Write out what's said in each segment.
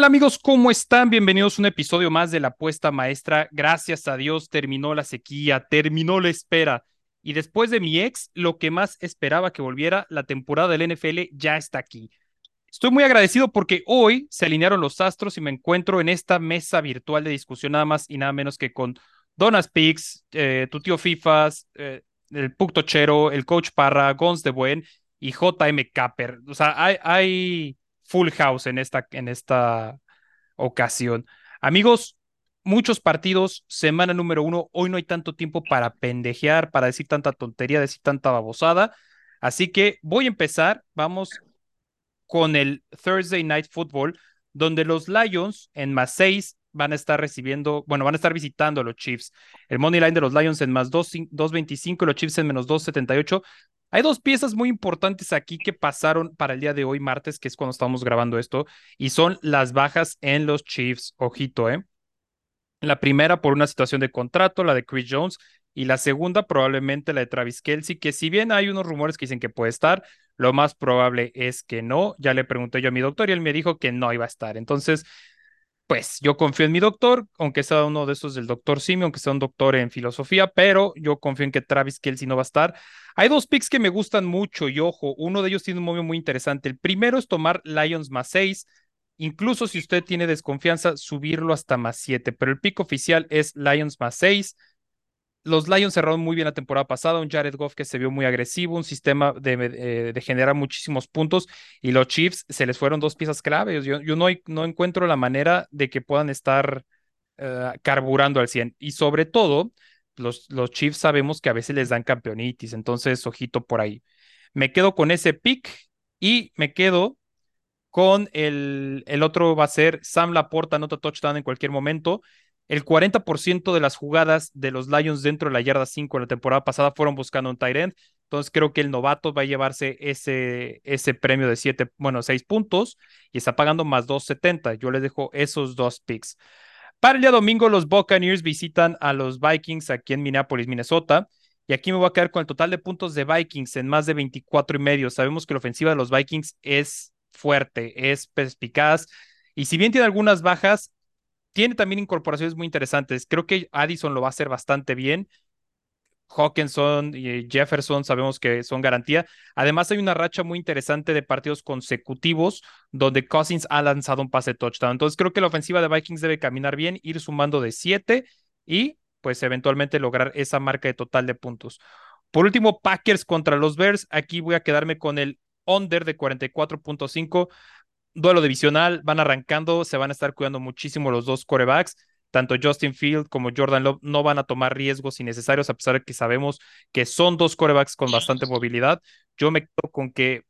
Hola amigos, ¿cómo están? Bienvenidos a un episodio más de La Apuesta Maestra. Gracias a Dios terminó la sequía, terminó la espera. Y después de mi ex, lo que más esperaba que volviera, la temporada del NFL ya está aquí. Estoy muy agradecido porque hoy se alinearon los astros y me encuentro en esta mesa virtual de discusión nada más y nada menos que con Donas Pix, eh, tu tío Fifas, eh, el Puctochero, el Coach Parra, Gons de Buen y JM Capper. O sea, hay, hay full house en esta, en esta ocasión. Amigos, muchos partidos, semana número uno, hoy no hay tanto tiempo para pendejear, para decir tanta tontería, decir tanta babosada. Así que voy a empezar, vamos con el Thursday Night Football, donde los Lions en más seis van a estar recibiendo, bueno, van a estar visitando a los Chiefs. El money line de los Lions en más 2.25 y los Chiefs en menos 2.78. Hay dos piezas muy importantes aquí que pasaron para el día de hoy, martes, que es cuando estamos grabando esto, y son las bajas en los Chiefs. Ojito, ¿eh? La primera por una situación de contrato, la de Chris Jones, y la segunda probablemente la de Travis Kelsey, que si bien hay unos rumores que dicen que puede estar, lo más probable es que no. Ya le pregunté yo a mi doctor y él me dijo que no iba a estar. Entonces, pues yo confío en mi doctor, aunque sea uno de esos del doctor Simi, aunque sea un doctor en filosofía, pero yo confío en que Travis Kelsey no va a estar. Hay dos picks que me gustan mucho y ojo, uno de ellos tiene un movimiento muy interesante. El primero es tomar Lions más 6, incluso si usted tiene desconfianza, subirlo hasta más 7, pero el pick oficial es Lions más 6 los Lions cerraron muy bien la temporada pasada, un Jared Goff que se vio muy agresivo, un sistema de, eh, generar muchísimos puntos y los Chiefs se les fueron dos piezas claves. Yo, no, encuentro la manera de que puedan estar eh, carburando al 100 y sobre todo los, los Chiefs sabemos que a veces les dan campeonitis, entonces ojito por ahí. Me quedo con ese pick y me quedo con el, el otro va a ser Sam Laporta, anota touchdown en cualquier momento. El 40% de las jugadas de los Lions dentro de la yarda 5 en la temporada pasada fueron buscando un tight end. Entonces creo que el novato va a llevarse ese, ese premio de 7, bueno, 6 puntos y está pagando más 2.70. Yo les dejo esos dos picks. Para el día domingo, los Buccaneers visitan a los Vikings aquí en Minneapolis, Minnesota. Y aquí me voy a quedar con el total de puntos de Vikings en más de 24 y medio. Sabemos que la ofensiva de los Vikings es fuerte, es perspicaz. Y si bien tiene algunas bajas, tiene también incorporaciones muy interesantes. Creo que Addison lo va a hacer bastante bien. Hawkinson y Jefferson sabemos que son garantía. Además, hay una racha muy interesante de partidos consecutivos donde Cousins ha lanzado un pase touchdown. Entonces, creo que la ofensiva de Vikings debe caminar bien, ir sumando de 7 y, pues, eventualmente lograr esa marca de total de puntos. Por último, Packers contra los Bears. Aquí voy a quedarme con el under de 44.5 duelo divisional, van arrancando, se van a estar cuidando muchísimo los dos corebacks. Tanto Justin Field como Jordan Love no van a tomar riesgos innecesarios, a pesar de que sabemos que son dos corebacks con bastante movilidad. Yo me quedo con que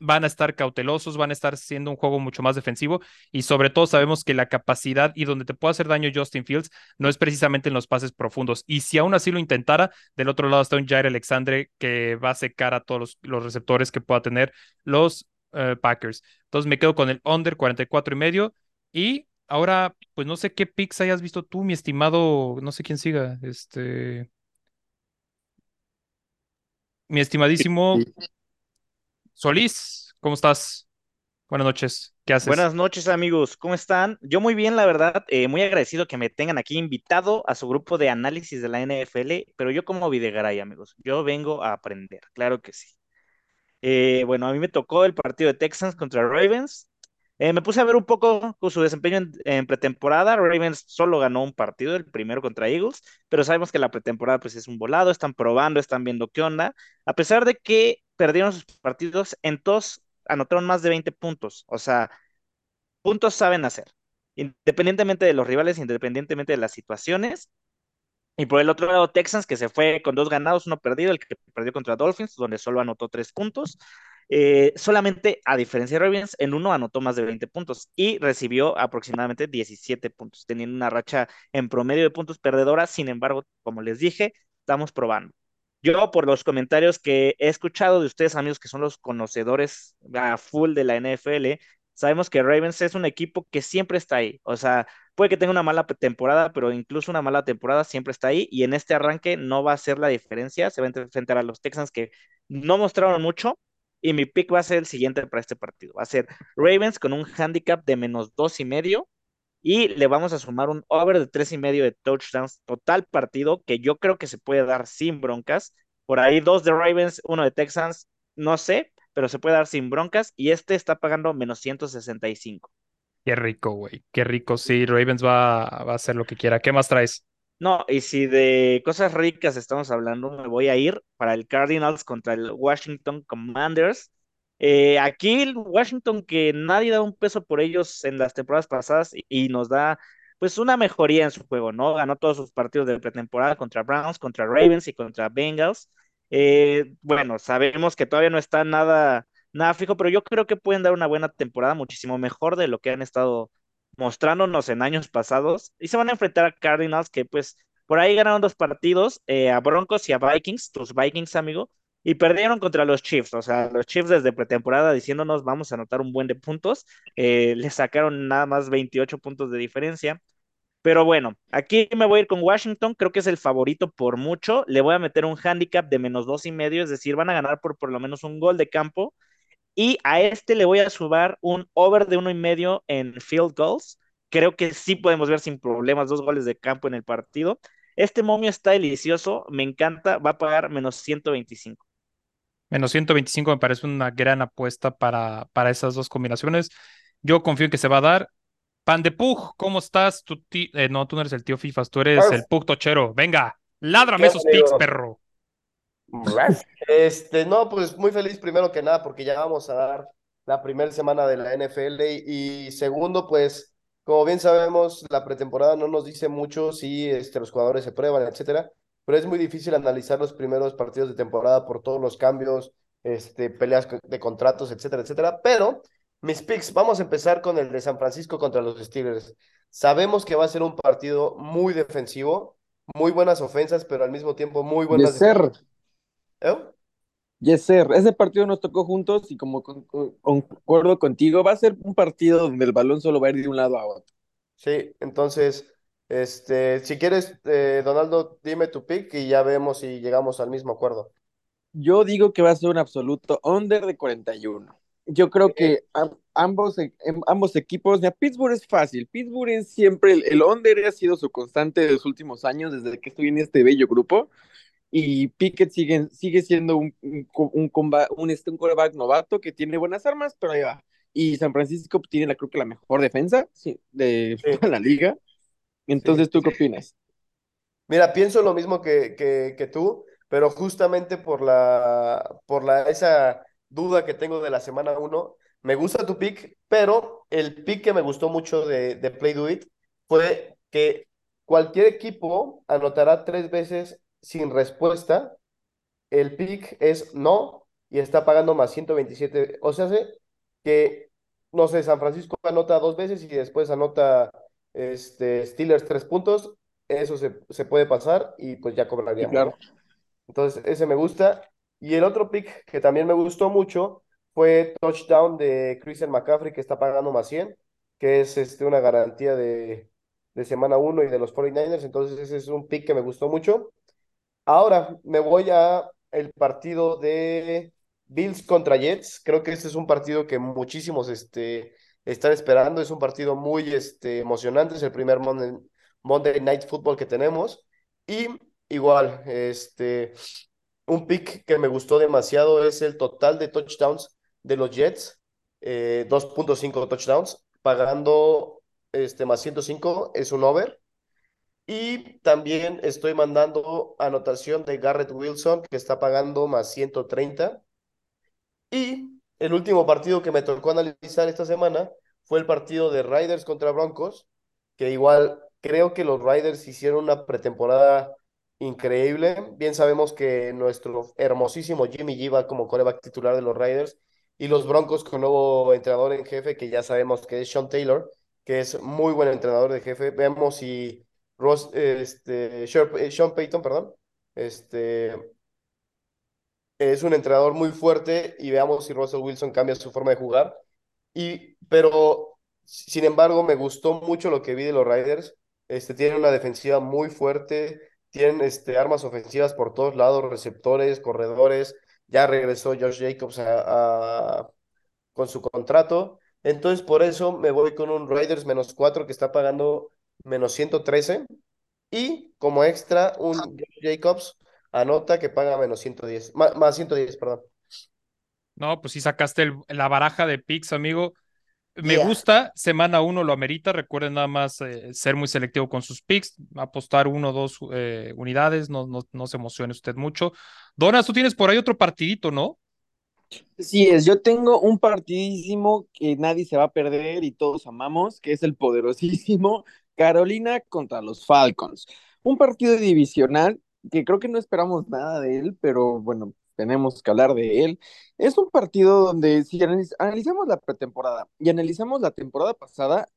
van a estar cautelosos, van a estar siendo un juego mucho más defensivo y sobre todo sabemos que la capacidad y donde te puede hacer daño Justin Fields no es precisamente en los pases profundos. Y si aún así lo intentara, del otro lado está un Jair Alexandre que va a secar a todos los, los receptores que pueda tener los eh, Packers. Entonces me quedo con el under 44 y medio. Y ahora, pues no sé qué picks hayas visto tú, mi estimado, no sé quién siga, este. Mi estimadísimo Solís, ¿cómo estás? Buenas noches, ¿qué haces? Buenas noches amigos, ¿cómo están? Yo muy bien, la verdad, eh, muy agradecido que me tengan aquí invitado a su grupo de análisis de la NFL, pero yo como Videgaray, amigos, yo vengo a aprender, claro que sí. Eh, bueno, a mí me tocó el partido de Texans contra Ravens. Eh, me puse a ver un poco su desempeño en, pretemporada. Ravens solo ganó un partido, el primero contra Eagles, pero sabemos que la pretemporada pues es un volado, están probando, están viendo qué onda. A pesar de que perdieron sus partidos, en todos anotaron más de 20 puntos. O sea, puntos saben hacer. Independientemente de los rivales, independientemente de las situaciones, y por el otro lado, Texans, que se fue con dos ganados, uno perdido, el que perdió contra Dolphins, donde solo anotó tres puntos. Eh, solamente, a diferencia de Ravens, en uno anotó más de 20 puntos y recibió aproximadamente 17 puntos, teniendo una racha en promedio de puntos perdedora. Sin embargo, como les dije, estamos probando. Yo, por los comentarios que he escuchado de ustedes, amigos, que son los conocedores a full de la NFL, sabemos que Ravens es un equipo que siempre está ahí. O sea, puede que tenga una mala temporada, pero incluso una mala temporada siempre está ahí. Y en este arranque no va a ser la diferencia. Se va a enfrentar a los Texans que no mostraron mucho, y mi pick va a ser el siguiente para este partido. Va a ser Ravens con un handicap de menos dos y medio y le vamos a sumar un over de tres y medio de touchdowns total partido que yo creo que se puede dar sin broncas. Por ahí dos de Ravens, uno de Texans, no sé, pero se puede dar sin broncas y este está pagando menos 165. Qué rico, güey. Qué rico. Sí, Ravens va, a hacer lo que quiera. ¿Qué más traes? No, y si de cosas ricas estamos hablando, me voy a ir para el Cardinals contra el Washington Commanders. Eh, aquí el Washington que nadie da un peso por ellos en las temporadas pasadas y, nos da pues una mejoría en su juego, ¿no? Ganó todos sus partidos de pretemporada contra Browns, contra Ravens y contra Bengals. Eh, bueno, sabemos que todavía no está nada, nada fijo, pero yo creo que pueden dar una buena temporada, muchísimo mejor de lo que han estado mostrándonos en años pasados. Y se van a enfrentar a Cardinals, que pues por ahí ganaron dos partidos, eh, a Broncos y a Vikings, tus Vikings, amigo, y perdieron contra los Chiefs. O sea, los Chiefs desde pretemporada diciéndonos vamos a anotar un buen de puntos. Eh, le sacaron nada más 28 puntos de diferencia. Pero bueno, aquí me voy a ir con Washington, creo que es el favorito por mucho. Le voy a meter un handicap de menos dos y medio, es decir, van a ganar por por lo menos un gol de campo. Y a este le voy a sumar un over de uno y medio en field goals. Creo que sí podemos ver sin problemas dos goles de campo en el partido. Este momio está delicioso, me encanta, va a pagar menos 125. Menos 125 me parece una gran apuesta para, para esas dos combinaciones. Yo confío en que se va a dar. Pan de Pug, ¿cómo estás? Eh, no, tú no eres el tío Fifas, tú eres el Pug Tochero. Venga, ládrame esos pics, perro. Este, no, pues muy feliz primero que nada porque ya vamos a dar la primera semana de la NFL y, segundo, pues como bien sabemos, la pretemporada no nos dice mucho si este, los jugadores se prueban, etcétera, pero es muy difícil analizar los primeros partidos de temporada por todos los cambios, este, peleas de contratos, etcétera, etcétera, pero mis picks, vamos a empezar con el de San Francisco contra los Steelers. Sabemos que va a ser un partido muy defensivo, muy buenas ofensas, pero al mismo tiempo muy buenas. De ¿Eh? Yes, sir. Ese partido nos tocó juntos y como concuerdo contigo, va a ser un partido donde el balón solo va a ir de un lado a otro. Sí, entonces, este, si quieres, eh, Donaldo, dime tu pick y ya vemos si llegamos al mismo acuerdo. Yo digo que va a ser un absoluto under de 41. Yo creo que ambos, e, em, ambos equipos, ya Pittsburgh es fácil. Pittsburgh es siempre el, el under ha sido su constante de los últimos años desde que estoy en este bello grupo y Pickett sigue, sigue siendo un, un, un, un, este, un quarterback novato que tiene buenas armas, pero ahí va. Y San Francisco tiene, la, creo que la mejor defensa de la liga. Entonces, ¿tú qué opinas? Mira, pienso lo mismo que, que, que, tú, pero justamente por la, por la, esa duda que tengo de la semana 1, me gusta tu pick, pero el pick que me gustó mucho de, de Play Do It fue que cualquier equipo anotará tres veces sin respuesta, el pick es no y está pagando más 127. O sea, que, no sé, San Francisco anota dos veces y después anota este, Steelers tres puntos. Eso se, puede pasar y pues ya cobraría. claro. Entonces, ese me gusta. Y el otro pick que también me gustó mucho fue touchdown de Christian McCaffrey, que está pagando más 100, que es este, una garantía de, de semana 1 y de los 49ers. Entonces, ese es un pick que me gustó mucho. Ahora me voy a el partido de Bills contra Jets. Creo que este es un partido que muchísimos este, están esperando. Es un partido muy este, emocionante. Es el primer Monday, Night Football que tenemos. Y igual, este, un pick que me gustó demasiado es el total de touchdowns de los Jets. 2.5 eh, touchdowns, pagando este, más 105, es un over. Y también estoy mandando anotación de Garrett Wilson, que está pagando más 130. Y el último partido que me tocó analizar esta semana fue el partido de Riders contra Broncos, que igual creo que los Riders hicieron una pretemporada increíble. Bien sabemos que nuestro hermosísimo Jimmy G va como coreback titular de los Riders y los Broncos con nuevo entrenador en jefe, que ya sabemos que es Sean Taylor, que es muy buen entrenador de jefe. Vemos si Ross, este, eh, Sean Payton, perdón, este, es un entrenador muy fuerte y veamos si Russell Wilson cambia su forma de jugar. Y, pero, sin embargo, me gustó mucho lo que vi de los Riders. Este, tienen una defensiva muy fuerte, tienen este, armas ofensivas por todos lados, receptores, corredores. ya regresó Josh Jacobs con su contrato. Entonces, por eso me voy con un Raiders menos 4 que está pagando menos 113. Y como extra, un Josh Jacobs anota que paga menos 110, más, más 110, perdón. No, pues sí sacaste la baraja de picks, amigo. Me gusta, semana uno lo amerita. Recuerden nada más eh, ser muy selectivo con sus picks, apostar uno o dos eh, unidades, no, no, no, se emocione usted mucho. Donas, tú tienes por ahí otro partidito, ¿no? Sí, es, yo tengo un partidísimo que nadie se va a perder y todos amamos, que es el poderosísimo Carolina contra los Falcons. Un partido divisional que creo que no esperamos nada de él, pero bueno, tenemos que hablar de él. Es un partido donde si analizamos la pretemporada y analizamos la temporada pasada,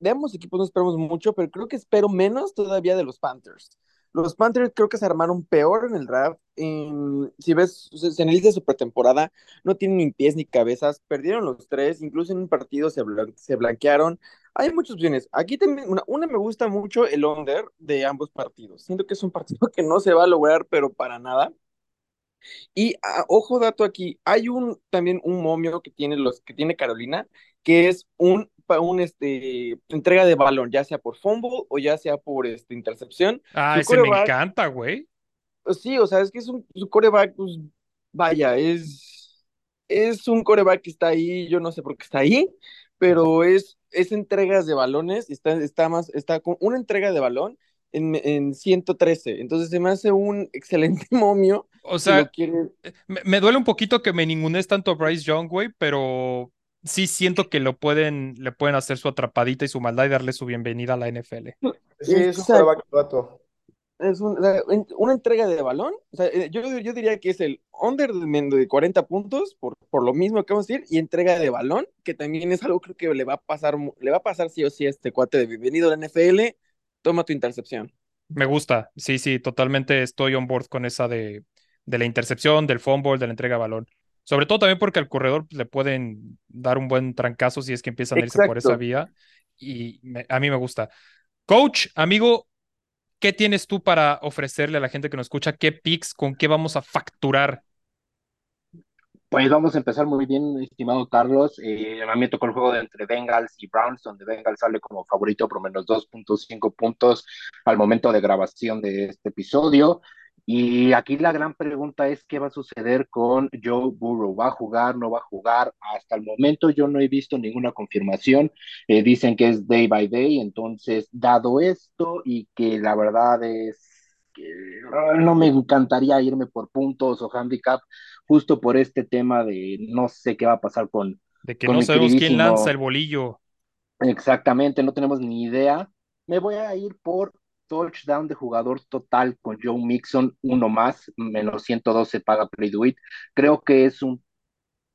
de ambos equipos no esperamos mucho, pero creo que espero menos todavía de los Panthers. Los Panthers creo que se armaron peor en el draft. si ves, se analiza su pretemporada, no tienen ni pies ni cabezas, perdieron los tres, incluso en un partido se, se blanquearon. Hay muchas opciones. Aquí también, una, una, me gusta mucho el under de ambos partidos. Siento que es un partido que no se va a lograr, pero para nada. Y ah, ojo dato aquí, hay un también un momio que tiene los que tiene Carolina, que es un un este entrega de balón, ya sea por fumble o ya sea por este intercepción. Ah, ese me encanta, güey. Sí, o sea, es que es un su coreback, pues vaya, es es un coreback que está ahí, yo no sé por qué está ahí, pero es es entregas de balones, está está más está con una entrega de balón en, en 113. Entonces se me hace un excelente momio. O sea, eh, me, duele un poquito que me ningunes tanto a Bryce Young, güey, pero sí siento que lo pueden, le pueden hacer su atrapadita y su maldad y darle su bienvenida a la NFL. Sí, es un es una entrega de balón. O sea, eh, yo, yo, diría que es el under de 40 puntos, por, por lo mismo que vamos a decir, y entrega de balón, que también es algo creo que le va a pasar, le va a pasar sí o sí a este cuate de bienvenido a la NFL toma tu intercepción. Me gusta, sí, sí, totalmente estoy on board con esa de, de la intercepción, del fumble, de la entrega de balón. Sobre todo también porque al corredor le pueden dar un buen trancazo si es que empiezan a irse por esa vía. Y a mí me gusta. Coach, amigo, ¿qué tienes tú para ofrecerle a la gente que nos escucha? ¿Qué picks, con qué vamos a facturar pues vamos a empezar muy bien, estimado Carlos. Eh, a mí me tocó el juego de entre Bengals y Browns, donde Bengals sale como favorito por menos 2.5 puntos al momento de grabación de este episodio. Y aquí la gran pregunta es qué va a suceder con Joe Burrow. ¿Va a jugar? ¿No va a jugar? Hasta el momento yo no he visto ninguna confirmación. Eh, dicen que es day by day. Entonces, dado esto y que la verdad es que no me encantaría irme por puntos o handicap, justo por este tema de no sé qué va a pasar con. De que no sabemos quién lanza el bolillo. Exactamente, no tenemos ni idea. Me voy a ir por touchdown de jugador total con Joe Mixon, uno más, menos 112 paga Play Creo que es un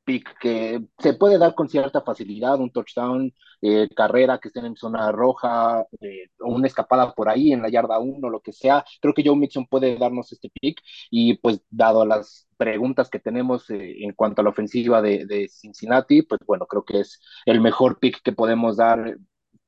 pick que se puede dar con cierta facilidad, un touchdown, eh, carrera que estén en zona roja, eh, o una escapada por ahí en la yarda 1, lo que sea. Creo que Joe Mixon puede darnos este pick y pues dado las preguntas que tenemos eh, en cuanto a la ofensiva de, Cincinnati, pues bueno, creo que es el mejor pick que podemos dar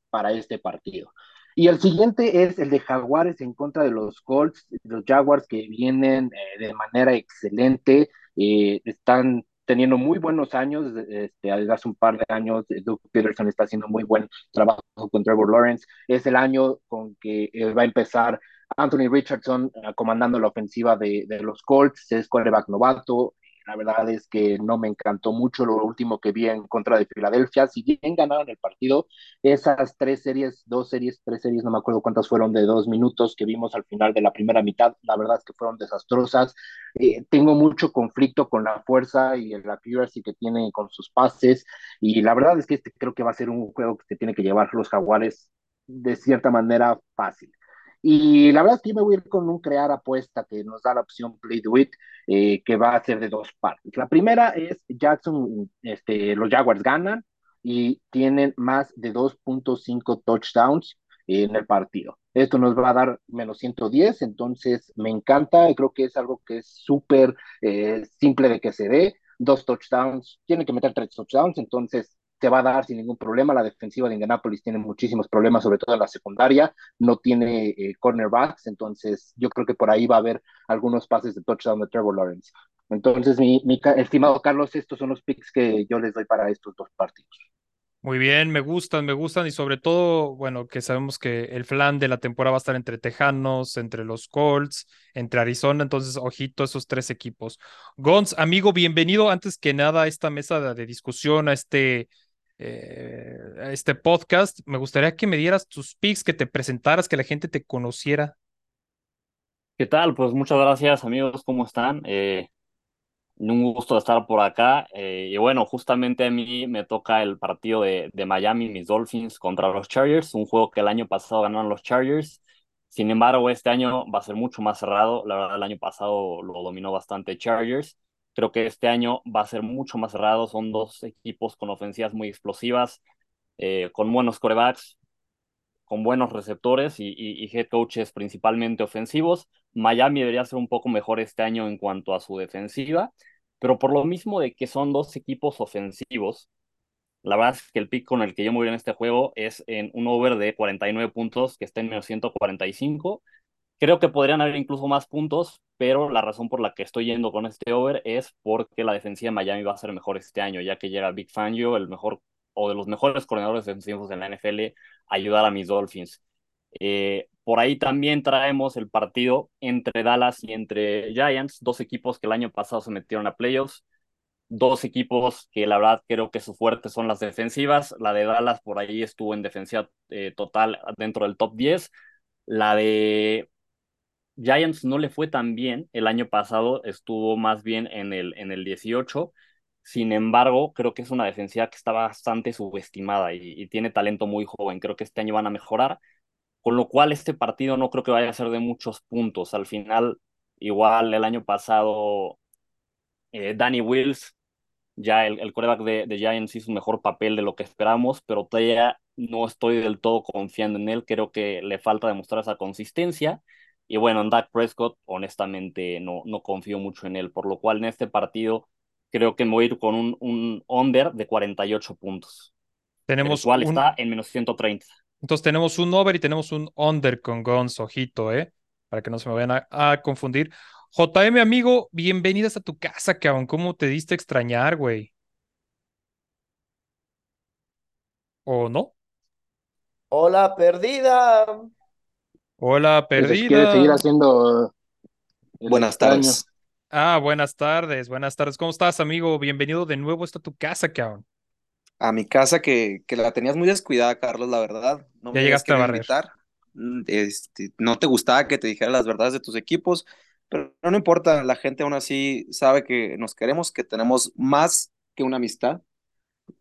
para este partido. Y el siguiente es el de Jaguares en contra de los Colts, los Jaguars que vienen de manera excelente, están teniendo muy buenos años, este, hace un par de años, Doug Peterson está haciendo muy buen trabajo con Trevor Lawrence, es el año con que eh, va a empezar Anthony Richardson uh, comandando la ofensiva de, de los Colts, es quarterback novato, la verdad es que no me encantó mucho lo último que vi en contra de Filadelfia. Si bien ganaron el partido, esas tres series, dos series, tres series, no me acuerdo cuántas fueron de dos minutos que vimos al final de la primera mitad, la verdad es que fueron desastrosas. Eh, tengo mucho conflicto con la fuerza y el accuracy que tienen con sus pases. Y la verdad es que este creo que va a ser un juego que tiene que llevar los Jaguares de cierta manera fácil. Y la verdad yo me voy a ir con un crear apuesta que nos da la opción Play Do It, eh, que va a ser de dos partes. La primera es Jackson, este, los Jaguars ganan y tienen más de 2.5 touchdowns en el partido. Esto nos va a dar menos 110, entonces me encanta, creo que es algo que es súper eh, simple de que se dé. Dos touchdowns, tienen que meter tres touchdowns, entonces se va a dar sin ningún problema. La defensiva de Indianapolis tiene muchísimos problemas, sobre todo en la secundaria, no tiene eh, cornerbacks, entonces yo creo que por ahí va a haber algunos pases de touchdown de Trevor Lawrence. Entonces, mi, estimado Carlos, estos son los picks que yo les doy para estos dos partidos. Muy bien, me gustan, me gustan y sobre todo, bueno, que sabemos que el flan de la temporada va a estar entre Tejanos, entre los Colts, entre Arizona, entonces ojito a esos tres equipos. Gons, amigo, bienvenido antes que nada a esta mesa de discusión, a este, eh, este podcast. Me gustaría que me dieras tus picks, que te presentaras, que la gente te conociera. ¿Qué tal? Pues muchas gracias amigos, ¿cómo están? Eh, un gusto estar por acá. Eh, y bueno, justamente a mí me toca el partido de, de, Miami, mis Dolphins contra los Chargers, un juego que el año pasado ganaron los Chargers. Sin embargo, este año va a ser mucho más cerrado. La verdad, el año pasado lo dominó bastante Chargers. Creo que este año va a ser mucho más cerrado. Son dos equipos con ofensivas muy explosivas, eh, con buenos corebacks, con buenos receptores y, y, head coaches principalmente ofensivos. Miami debería ser un poco mejor este año en cuanto a su defensiva, pero por lo mismo de que son dos equipos ofensivos, la verdad es que el pick con el que yo me voy en este juego es en un over de 49 puntos que está en menos 145. Creo que podrían haber incluso más puntos, pero la razón por la que estoy yendo con este over es porque la defensiva de Miami va a ser mejor este año, ya que llega Big Fangio, el mejor o de los mejores coordinadores defensivos en la NFL, a ayudar a mis Dolphins. Eh, por ahí también traemos el partido entre Dallas y entre Giants, dos equipos que el año pasado se metieron a playoffs, dos equipos que la verdad creo que su fuerte son las defensivas. La de Dallas por ahí estuvo en defensiva eh, total dentro del top 10. La de Giants no le fue tan bien el año pasado, estuvo más bien en el, en el 18. Sin embargo, creo que es una defensiva que está bastante subestimada y, tiene talento muy joven. Creo que este año van a mejorar con lo cual este partido no creo que vaya a ser de muchos puntos. Al final, igual el año pasado, eh, Danny Wills, ya el, el coreback de, de, Giants hizo un mejor papel de lo que esperamos, pero todavía no estoy del todo confiando en él. Creo que le falta demostrar esa consistencia. Y bueno, en Dak Prescott, honestamente, no, no confío mucho en él, por lo cual en este partido creo que me voy a ir con un, un under de 48 puntos. Tenemos el cual está en menos 130. Entonces tenemos un over y tenemos un under con Guns, ojito, ¿eh? Para que no se me vayan a, a confundir. JM, amigo, bienvenidas a tu casa, cabrón. ¿Cómo te diste a extrañar, güey? ¿O no? Hola, perdida. Hola, perdida. Quiere seguir haciendo. Buenas tardes. Ah, buenas tardes, buenas tardes. ¿Cómo estás, amigo? Bienvenido de nuevo a tu casa, cabrón. A mi casa que, que la tenías muy descuidada, Carlos, la verdad. No ya llegaste a barrer. Este, no te gustaba que te dijera las verdades de tus equipos, pero no importa, la gente aún así sabe que nos queremos, que tenemos más que una amistad.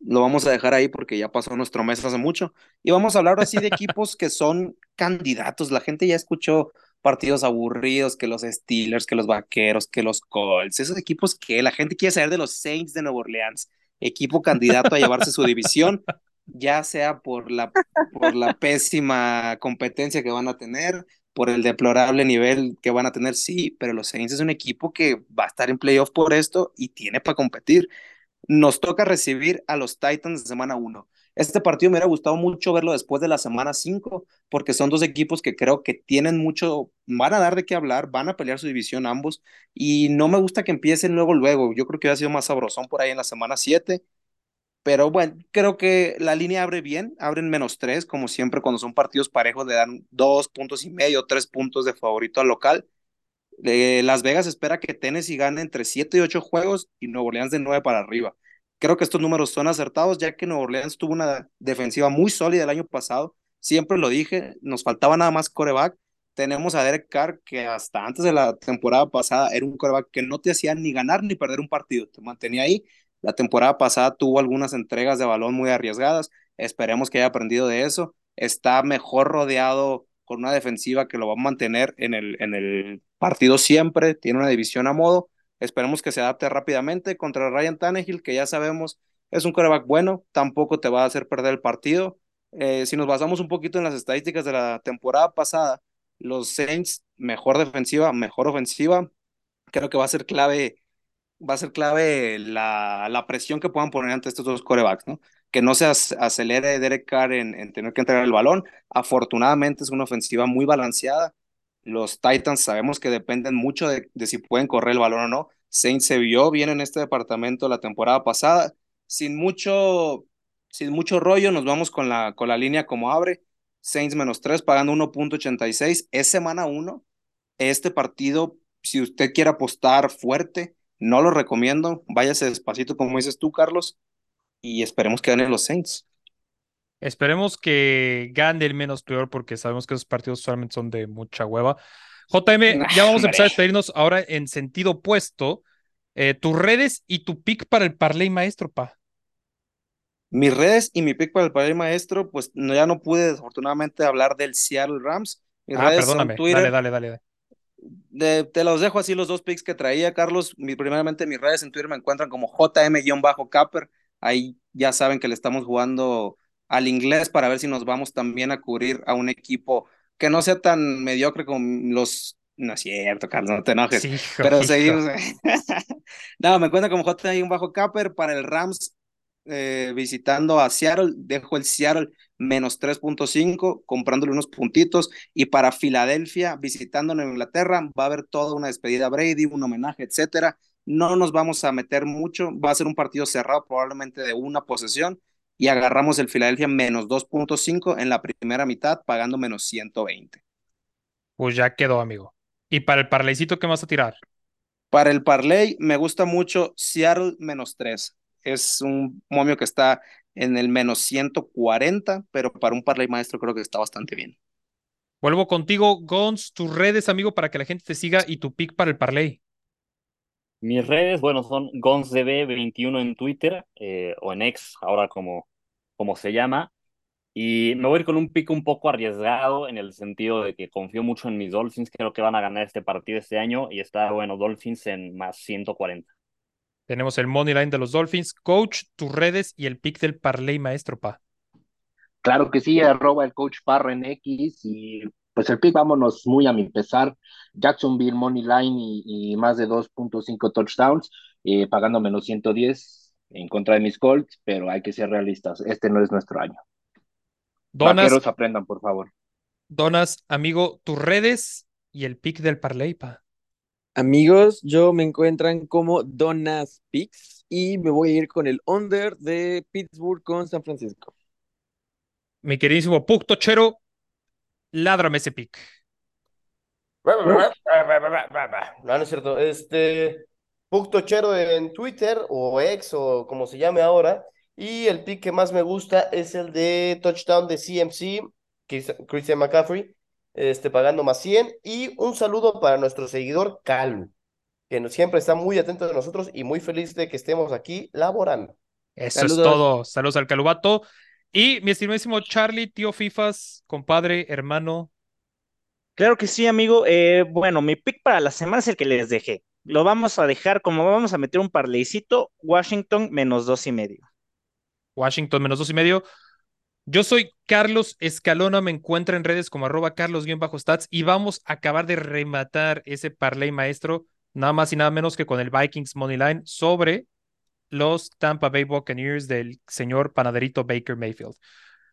Lo vamos a dejar ahí porque ya pasó nuestro mes hace mucho. Y vamos a hablar así de equipos que son candidatos. La gente ya escuchó partidos aburridos, que los Steelers, que los Vaqueros, que los Colts, esos equipos que la gente quiere saber de los Saints de Nueva Orleans equipo candidato a llevarse su división, ya sea por la, por la pésima competencia que van a tener, por el deplorable nivel que van a tener, sí, pero los Saints es un equipo que va a estar en playoff por esto y tiene para competir. Nos toca recibir a los Titans de semana 1. Este partido me hubiera gustado mucho verlo después de la semana 5, porque son dos equipos que creo que tienen mucho, van a dar de qué hablar, van a pelear su división ambos, y no me gusta que empiecen luego, luego. Yo creo que hubiera sido más sabrosón por ahí en la semana 7, pero bueno, creo que la línea abre bien, abren menos 3, como siempre cuando son partidos parejos le dan dos puntos y medio, tres puntos de favorito al local. Eh, Las Vegas espera que Tennessee gane entre 7 y 8 juegos y Nuevo Orleans de 9 para arriba. Creo que estos números son acertados, ya que Nueva Orleans tuvo una defensiva muy sólida el año pasado. Siempre lo dije, nos faltaba nada más coreback. Tenemos a Derek Carr, que hasta antes de la temporada pasada era un coreback que no te hacía ni ganar ni perder un partido, te mantenía ahí. La temporada pasada tuvo algunas entregas de balón muy arriesgadas. Esperemos que haya aprendido de eso. Está mejor rodeado con una defensiva que lo va a mantener en el, en el partido siempre. Tiene una división a modo Esperemos que se adapte rápidamente contra Ryan Tannehill, que ya sabemos es un coreback bueno, tampoco te va a hacer perder el partido. Eh, si nos basamos un poquito en las estadísticas de la temporada pasada, los Saints, mejor defensiva, mejor ofensiva, creo que va a ser clave, va a ser clave la, la presión que puedan poner ante estos dos corebacks, ¿no? que no se acelere Derek Carr en, en tener que entregar el balón. Afortunadamente es una ofensiva muy balanceada. Los Titans sabemos que dependen mucho de, de si pueden correr el balón o no. Saints se vio bien en este departamento la temporada pasada. Sin mucho, sin mucho rollo, nos vamos con la, con la línea como abre. Saints menos 3, pagando 1.86. Es semana 1. Este partido, si usted quiere apostar fuerte, no lo recomiendo. Váyase despacito, como dices tú, Carlos, y esperemos que ganen los Saints. Esperemos que gane el menos peor, porque sabemos que esos partidos solamente son de mucha hueva. JM, ya vamos a empezar a despedirnos ahora en sentido opuesto. Eh, tus redes y tu pick para el parlay maestro, pa. Mis redes y mi pick para el parlay maestro, pues no, ya no pude desafortunadamente hablar del Seattle Rams. Mis ah, redes perdóname. son Twitter. Dale, dale, dale. De, te los dejo así los dos picks que traía, Carlos. Mi, primeramente, mis redes en Twitter me encuentran como JM-Capper. Ahí ya saben que le estamos jugando al inglés para ver si nos vamos también a cubrir a un equipo que no sea tan mediocre como los. No es cierto, Carlos, no te enojes. Sí, hijo, pero hijo. seguimos. no, me encuentran como JM-Capper para el Rams eh, visitando a Seattle. Dejo el Seattle menos 3.5, comprándole unos puntitos. Y para Filadelfia, visitando Nueva Inglaterra, va a haber toda una despedida a Brady, un homenaje, etcétera. No nos vamos a meter mucho, va a ser un partido cerrado, probablemente de una posesión. Y agarramos el Filadelfia menos 2.5 en la primera mitad, pagando menos 120. Pues ya quedó, amigo. ¿Y para el parlaycito qué vas a tirar? Para el parlay, me gusta mucho Seattle menos 3. Es un momio que está en el menos 140, pero para un parlay maestro creo que está bastante bien. Vuelvo contigo, Gons, tus redes, amigo, para que la gente te siga y tu pick para el parlay. Mis redes, bueno, son GonsDB21 en Twitter eh, o en X, ahora como, como se llama. Y me voy a ir con un pick un poco arriesgado en el sentido de que confío mucho en mis Dolphins. Creo que van a ganar este partido este año y está, bueno, Dolphins en más 140. Tenemos el money line de los Dolphins. Coach, tus redes y el pick del parlay maestro, pa. Claro que sí, arroba el coach Parro en X y pues el pick vámonos muy a mi pesar. Jacksonville Money Line y, y más de 2.5 touchdowns, eh, pagando menos 110 en contra de mis Colts, pero hay que ser realistas. Este no es nuestro año. Donas, Vaqueros aprendan, por favor. Donas, amigo, tus redes y el pick del parlay, pa. Amigos, yo me encuentran como Donas Picks y me voy a ir con el under de Pittsburgh con San Francisco. Mi queridísimo Puck Tochero, ládrame ese pick. No, no es cierto. Este, Puck Tochero en Twitter o X o como se llame ahora. Y el pick que más me gusta es el de touchdown de CMC, Chris- Christian McCaffrey, este, pagando más 100. Y un saludo para nuestro seguidor Calu, que siempre está muy atento de nosotros y muy feliz de que estemos aquí laborando. Eso es todo. Saludos al Calubato. Y mi estimadísimo Charlie, tío Fifas, compadre, hermano. Claro que sí, amigo. Eh, bueno, mi pick para la semana es el que les dejé. Lo vamos a dejar como vamos a meter un parleycito, Washington menos dos y medio. Washington menos dos y medio. Yo soy Carlos Escalona, me encuentra en redes como arroba carlos-stats y vamos a acabar de rematar ese parlay maestro, nada más y nada menos que con el Vikings Moneyline sobre los Tampa Bay Buccaneers del señor panaderito Baker Mayfield.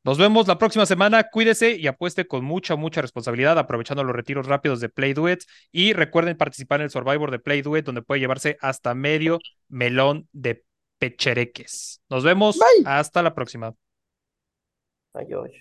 Nos vemos la próxima semana, cuídese y apueste con mucha, mucha responsabilidad, aprovechando los retiros rápidos de Play Duet y recuerden participar en el Survivor de Play Duet, donde puede llevarse hasta medio melón de pechereques. Nos vemos, Bye. hasta la próxima. Ay, Dios.